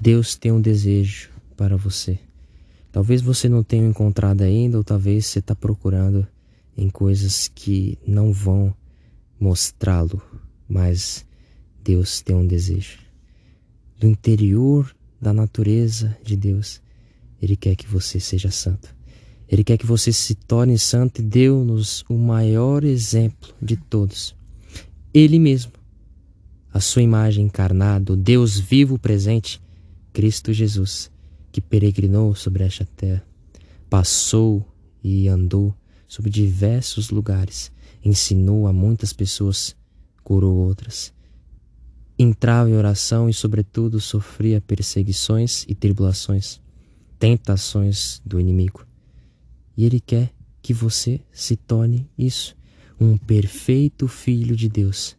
Deus tem um desejo para você. Talvez você não tenha encontrado ainda, ou talvez você está procurando em coisas que não vão mostrá-lo, mas Deus tem um desejo. Do interior da natureza de Deus, Ele quer que você seja santo. Ele quer que você se torne santo e deu-nos o maior exemplo de todos. Ele mesmo, a sua imagem encarnada, o Deus vivo presente, Cristo Jesus, que peregrinou sobre esta terra, passou e andou sobre diversos lugares, ensinou a muitas pessoas, curou outras. Entrava em oração e, sobretudo, sofria perseguições e tribulações, tentações do inimigo. E Ele quer que você se torne isso, um perfeito filho de Deus.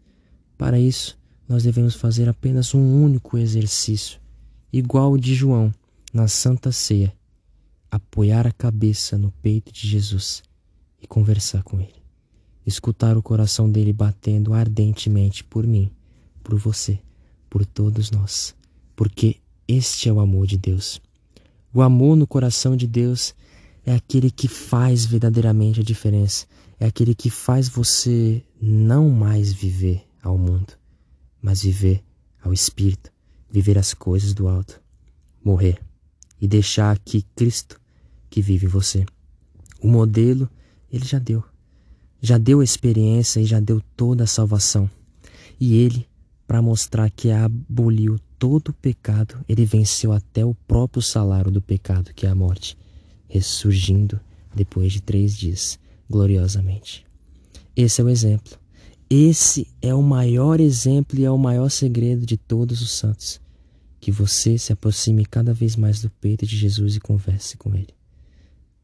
Para isso, nós devemos fazer apenas um único exercício, igual o de João na Santa Ceia: apoiar a cabeça no peito de Jesus e conversar com Ele. Escutar o coração dele batendo ardentemente por mim, por você, por todos nós, porque este é o amor de Deus. O amor no coração de Deus é aquele que faz verdadeiramente a diferença. É aquele que faz você não mais viver ao mundo, mas viver ao Espírito, viver as coisas do alto, morrer e deixar aqui Cristo que vive em você. O modelo ele já deu. Já deu a experiência e já deu toda a salvação. E ele, para mostrar que aboliu todo o pecado, ele venceu até o próprio salário do pecado, que é a morte ressurgindo depois de três dias, gloriosamente. Esse é o exemplo. Esse é o maior exemplo e é o maior segredo de todos os santos. Que você se aproxime cada vez mais do peito de Jesus e converse com Ele.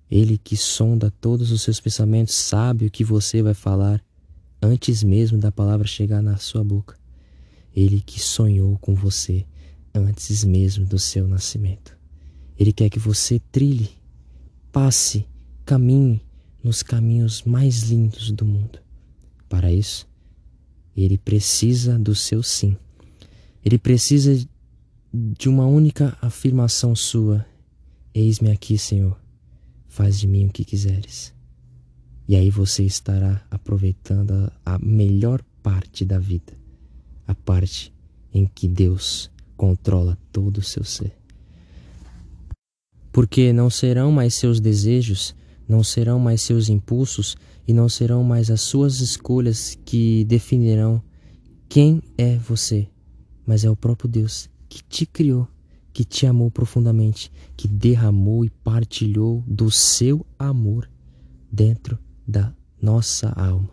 Ele que sonda todos os seus pensamentos sabe o que você vai falar antes mesmo da palavra chegar na sua boca. Ele que sonhou com você antes mesmo do seu nascimento. Ele quer que você trilhe passe, caminhe nos caminhos mais lindos do mundo. Para isso, ele precisa do seu sim. Ele precisa de uma única afirmação sua: Eis-me aqui, Senhor, faz de mim o que quiseres. E aí você estará aproveitando a melhor parte da vida, a parte em que Deus controla todo o seu ser porque não serão mais seus desejos, não serão mais seus impulsos e não serão mais as suas escolhas que definirão quem é você, mas é o próprio Deus que te criou, que te amou profundamente, que derramou e partilhou do seu amor dentro da nossa alma,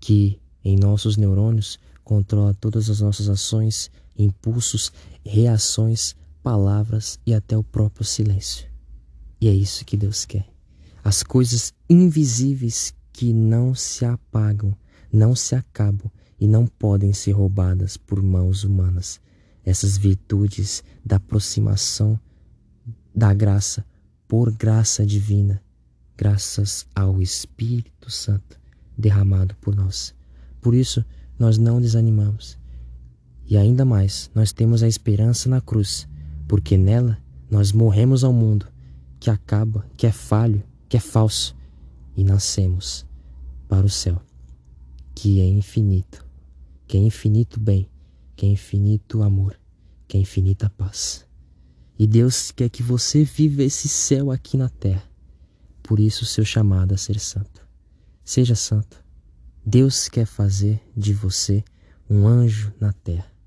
que em nossos neurônios controla todas as nossas ações, impulsos, reações, palavras e até o próprio silêncio. E é isso que Deus quer. As coisas invisíveis que não se apagam, não se acabam e não podem ser roubadas por mãos humanas. Essas virtudes da aproximação da graça por graça divina, graças ao Espírito Santo derramado por nós. Por isso, nós não desanimamos. E ainda mais, nós temos a esperança na cruz porque nela nós morremos ao mundo que acaba, que é falho, que é falso, e nascemos para o céu, que é infinito, que é infinito bem, que é infinito amor, que é infinita paz. E Deus quer que você viva esse céu aqui na terra. Por isso, o seu chamado a ser santo. Seja santo. Deus quer fazer de você um anjo na terra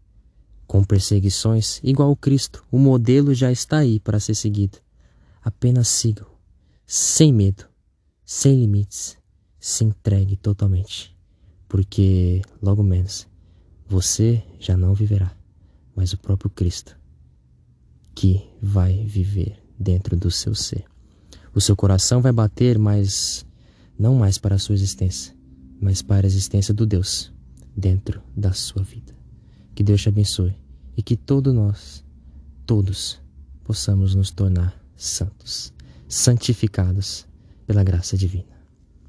com perseguições, igual Cristo, o modelo já está aí para ser seguido. Apenas siga-o, sem medo, sem limites, se entregue totalmente, porque logo menos você já não viverá, mas o próprio Cristo que vai viver dentro do seu ser. O seu coração vai bater, mas não mais para a sua existência, mas para a existência do Deus dentro da sua vida. Que Deus te abençoe e que todos nós, todos, possamos nos tornar santos, santificados pela graça divina.